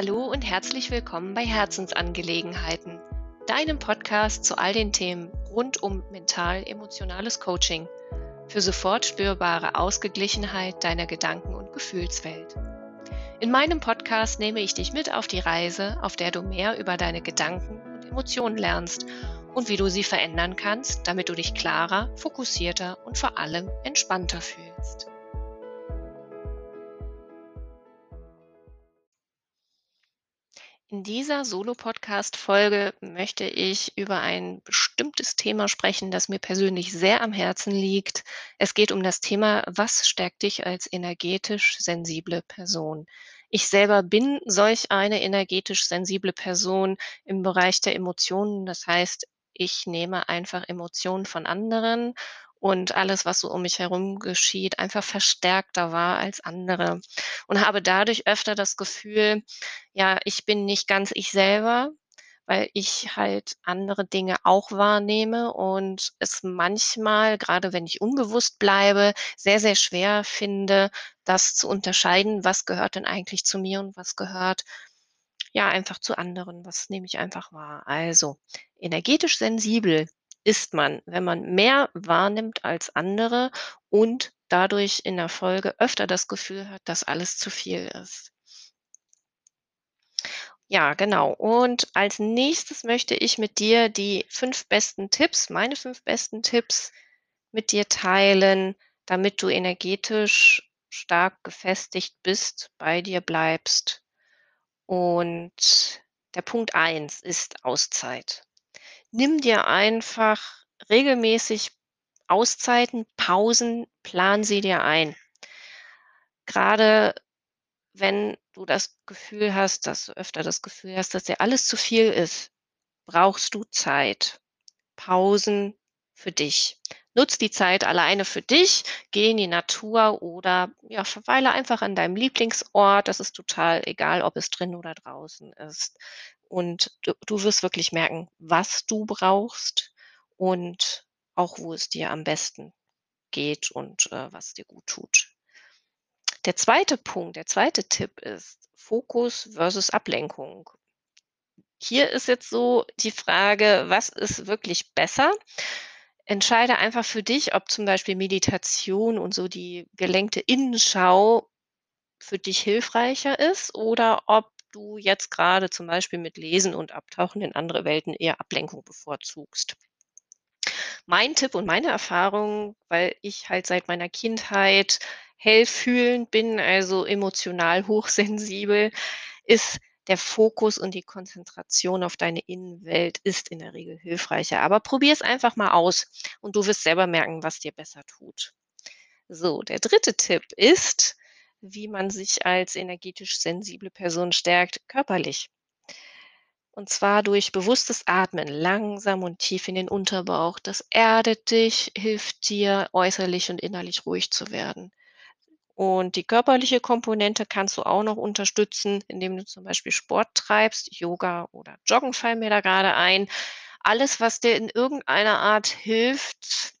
Hallo und herzlich willkommen bei Herzensangelegenheiten, deinem Podcast zu all den Themen rund um mental-emotionales Coaching für sofort spürbare Ausgeglichenheit deiner Gedanken- und Gefühlswelt. In meinem Podcast nehme ich dich mit auf die Reise, auf der du mehr über deine Gedanken und Emotionen lernst und wie du sie verändern kannst, damit du dich klarer, fokussierter und vor allem entspannter fühlst. In dieser Solo-Podcast-Folge möchte ich über ein bestimmtes Thema sprechen, das mir persönlich sehr am Herzen liegt. Es geht um das Thema, was stärkt dich als energetisch sensible Person? Ich selber bin solch eine energetisch sensible Person im Bereich der Emotionen. Das heißt, ich nehme einfach Emotionen von anderen und alles, was so um mich herum geschieht, einfach verstärkter war als andere und habe dadurch öfter das Gefühl, ja, ich bin nicht ganz ich selber, weil ich halt andere Dinge auch wahrnehme und es manchmal, gerade wenn ich unbewusst bleibe, sehr, sehr schwer finde, das zu unterscheiden, was gehört denn eigentlich zu mir und was gehört ja einfach zu anderen. Was nehme ich einfach wahr? Also, energetisch sensibel ist man, wenn man mehr wahrnimmt als andere und dadurch in der Folge öfter das Gefühl hat, dass alles zu viel ist. Ja, genau. Und als nächstes möchte ich mit dir die fünf besten Tipps, meine fünf besten Tipps mit dir teilen, damit du energetisch stark gefestigt bist, bei dir bleibst. Und der Punkt eins ist Auszeit nimm dir einfach regelmäßig Auszeiten, Pausen, plan sie dir ein. Gerade wenn du das Gefühl hast, dass du öfter das Gefühl hast, dass dir alles zu viel ist, brauchst du Zeit. Pausen für dich. Nutz die Zeit alleine für dich, geh in die Natur oder ja, verweile einfach an deinem Lieblingsort. Das ist total egal, ob es drin oder draußen ist. Und du, du wirst wirklich merken, was du brauchst und auch, wo es dir am besten geht und äh, was dir gut tut. Der zweite Punkt, der zweite Tipp ist Fokus versus Ablenkung. Hier ist jetzt so die Frage, was ist wirklich besser? Entscheide einfach für dich, ob zum Beispiel Meditation und so die gelenkte Innenschau für dich hilfreicher ist oder ob du jetzt gerade zum Beispiel mit Lesen und Abtauchen in andere Welten eher Ablenkung bevorzugst. Mein Tipp und meine Erfahrung, weil ich halt seit meiner Kindheit hellfühlend bin, also emotional hochsensibel, ist der Fokus und die Konzentration auf deine Innenwelt ist in der Regel hilfreicher. Aber probier es einfach mal aus und du wirst selber merken, was dir besser tut. So, der dritte Tipp ist, wie man sich als energetisch sensible Person stärkt, körperlich. Und zwar durch bewusstes Atmen, langsam und tief in den Unterbauch. Das erdet dich, hilft dir, äußerlich und innerlich ruhig zu werden. Und die körperliche Komponente kannst du auch noch unterstützen, indem du zum Beispiel Sport treibst, Yoga oder Joggen fallen mir da gerade ein. Alles, was dir in irgendeiner Art hilft,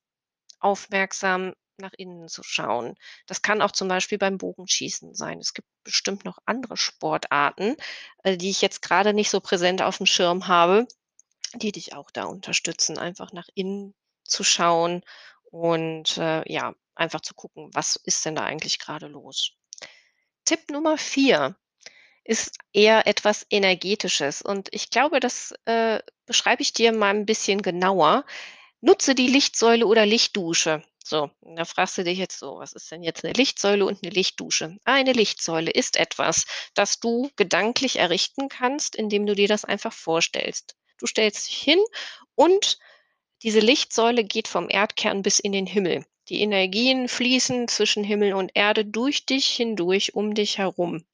aufmerksam nach innen zu schauen. Das kann auch zum Beispiel beim Bogenschießen sein. Es gibt bestimmt noch andere Sportarten, äh, die ich jetzt gerade nicht so präsent auf dem Schirm habe, die dich auch da unterstützen, einfach nach innen zu schauen und äh, ja, einfach zu gucken, was ist denn da eigentlich gerade los. Tipp Nummer vier ist eher etwas Energetisches und ich glaube, das äh, beschreibe ich dir mal ein bisschen genauer. Nutze die Lichtsäule oder Lichtdusche. So, da fragst du dich jetzt so, was ist denn jetzt eine Lichtsäule und eine Lichtdusche? Eine Lichtsäule ist etwas, das du gedanklich errichten kannst, indem du dir das einfach vorstellst. Du stellst dich hin und diese Lichtsäule geht vom Erdkern bis in den Himmel. Die Energien fließen zwischen Himmel und Erde durch dich hindurch, um dich herum.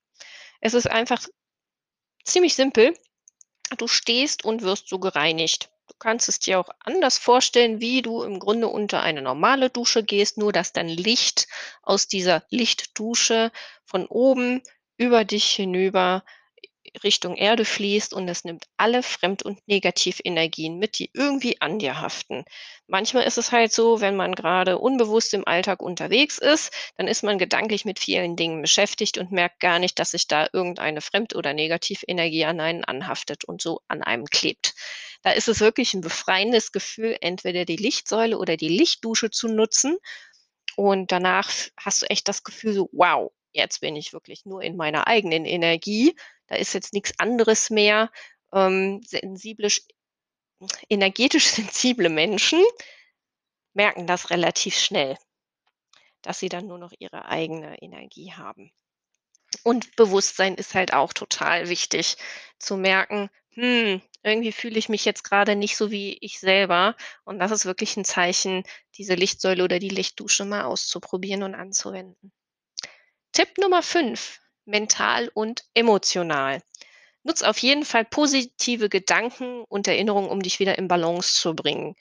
Es ist einfach ziemlich simpel. Du stehst und wirst so gereinigt. Du kannst es dir auch anders vorstellen, wie du im Grunde unter eine normale Dusche gehst, nur dass dann Licht aus dieser Lichtdusche von oben über dich hinüber Richtung Erde fließt und es nimmt alle Fremd- und Negativenergien mit, die irgendwie an dir haften. Manchmal ist es halt so, wenn man gerade unbewusst im Alltag unterwegs ist, dann ist man gedanklich mit vielen Dingen beschäftigt und merkt gar nicht, dass sich da irgendeine Fremd- oder Negativenergie an einen anhaftet und so an einem klebt. Da ist es wirklich ein befreiendes Gefühl, entweder die Lichtsäule oder die Lichtdusche zu nutzen. Und danach hast du echt das Gefühl so, wow, jetzt bin ich wirklich nur in meiner eigenen Energie. Da ist jetzt nichts anderes mehr. Ähm, sensible, energetisch sensible Menschen merken das relativ schnell, dass sie dann nur noch ihre eigene Energie haben. Und Bewusstsein ist halt auch total wichtig zu merken, hm, irgendwie fühle ich mich jetzt gerade nicht so wie ich selber. Und das ist wirklich ein Zeichen, diese Lichtsäule oder die Lichtdusche mal auszuprobieren und anzuwenden. Tipp Nummer 5, mental und emotional. Nutz auf jeden Fall positive Gedanken und Erinnerungen, um dich wieder in Balance zu bringen.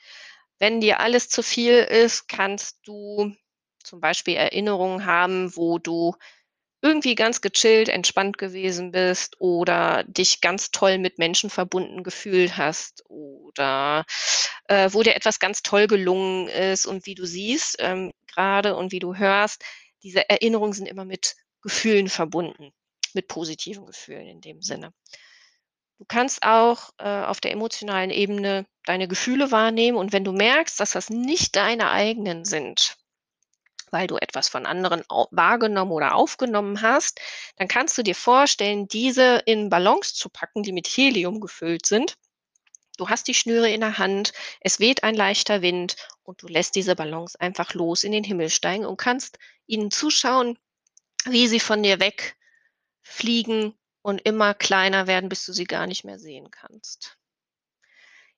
Wenn dir alles zu viel ist, kannst du zum Beispiel Erinnerungen haben, wo du irgendwie ganz gechillt, entspannt gewesen bist oder dich ganz toll mit Menschen verbunden gefühlt hast oder äh, wo dir etwas ganz toll gelungen ist und wie du siehst ähm, gerade und wie du hörst, diese Erinnerungen sind immer mit Gefühlen verbunden, mit positiven Gefühlen in dem Sinne. Du kannst auch äh, auf der emotionalen Ebene deine Gefühle wahrnehmen und wenn du merkst, dass das nicht deine eigenen sind, weil du etwas von anderen wahrgenommen oder aufgenommen hast, dann kannst du dir vorstellen, diese in Ballons zu packen, die mit Helium gefüllt sind. Du hast die Schnüre in der Hand, es weht ein leichter Wind und du lässt diese Ballons einfach los in den Himmel steigen und kannst ihnen zuschauen, wie sie von dir wegfliegen und immer kleiner werden, bis du sie gar nicht mehr sehen kannst.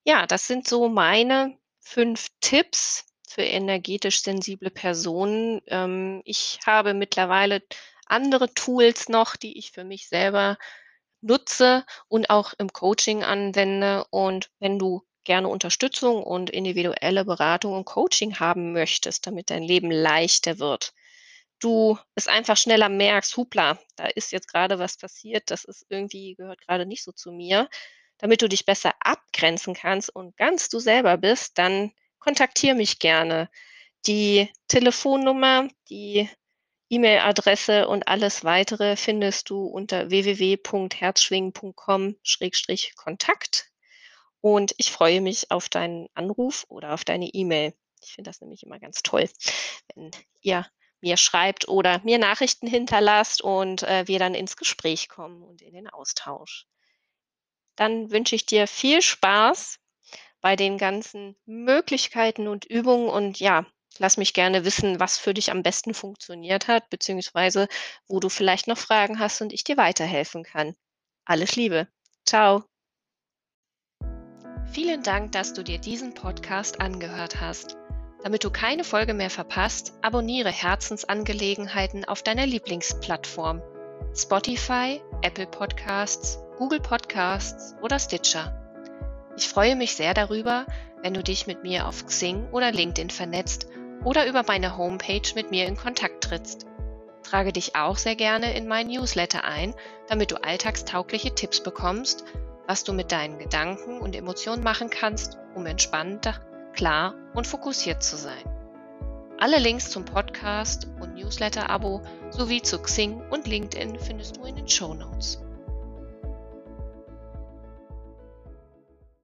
Ja, das sind so meine fünf Tipps, für energetisch sensible Personen. Ähm, ich habe mittlerweile andere Tools noch, die ich für mich selber nutze und auch im Coaching anwende. Und wenn du gerne Unterstützung und individuelle Beratung und Coaching haben möchtest, damit dein Leben leichter wird, du es einfach schneller merkst, hupla, da ist jetzt gerade was passiert, das ist irgendwie, gehört gerade nicht so zu mir, damit du dich besser abgrenzen kannst und ganz du selber bist, dann kontaktiere mich gerne. Die Telefonnummer, die E-Mail-Adresse und alles weitere findest du unter www.herzschwingen.com-kontakt. Und ich freue mich auf deinen Anruf oder auf deine E-Mail. Ich finde das nämlich immer ganz toll, wenn ihr mir schreibt oder mir Nachrichten hinterlasst und äh, wir dann ins Gespräch kommen und in den Austausch. Dann wünsche ich dir viel Spaß bei den ganzen Möglichkeiten und Übungen und ja, lass mich gerne wissen, was für dich am besten funktioniert hat, beziehungsweise wo du vielleicht noch Fragen hast und ich dir weiterhelfen kann. Alles Liebe. Ciao. Vielen Dank, dass du dir diesen Podcast angehört hast. Damit du keine Folge mehr verpasst, abonniere Herzensangelegenheiten auf deiner Lieblingsplattform. Spotify, Apple Podcasts, Google Podcasts oder Stitcher. Ich freue mich sehr darüber, wenn du dich mit mir auf Xing oder LinkedIn vernetzt oder über meine Homepage mit mir in Kontakt trittst. Trage dich auch sehr gerne in mein Newsletter ein, damit du alltagstaugliche Tipps bekommst, was du mit deinen Gedanken und Emotionen machen kannst, um entspannter, klar und fokussiert zu sein. Alle Links zum Podcast und Newsletter-Abo sowie zu Xing und LinkedIn findest du in den Show Notes.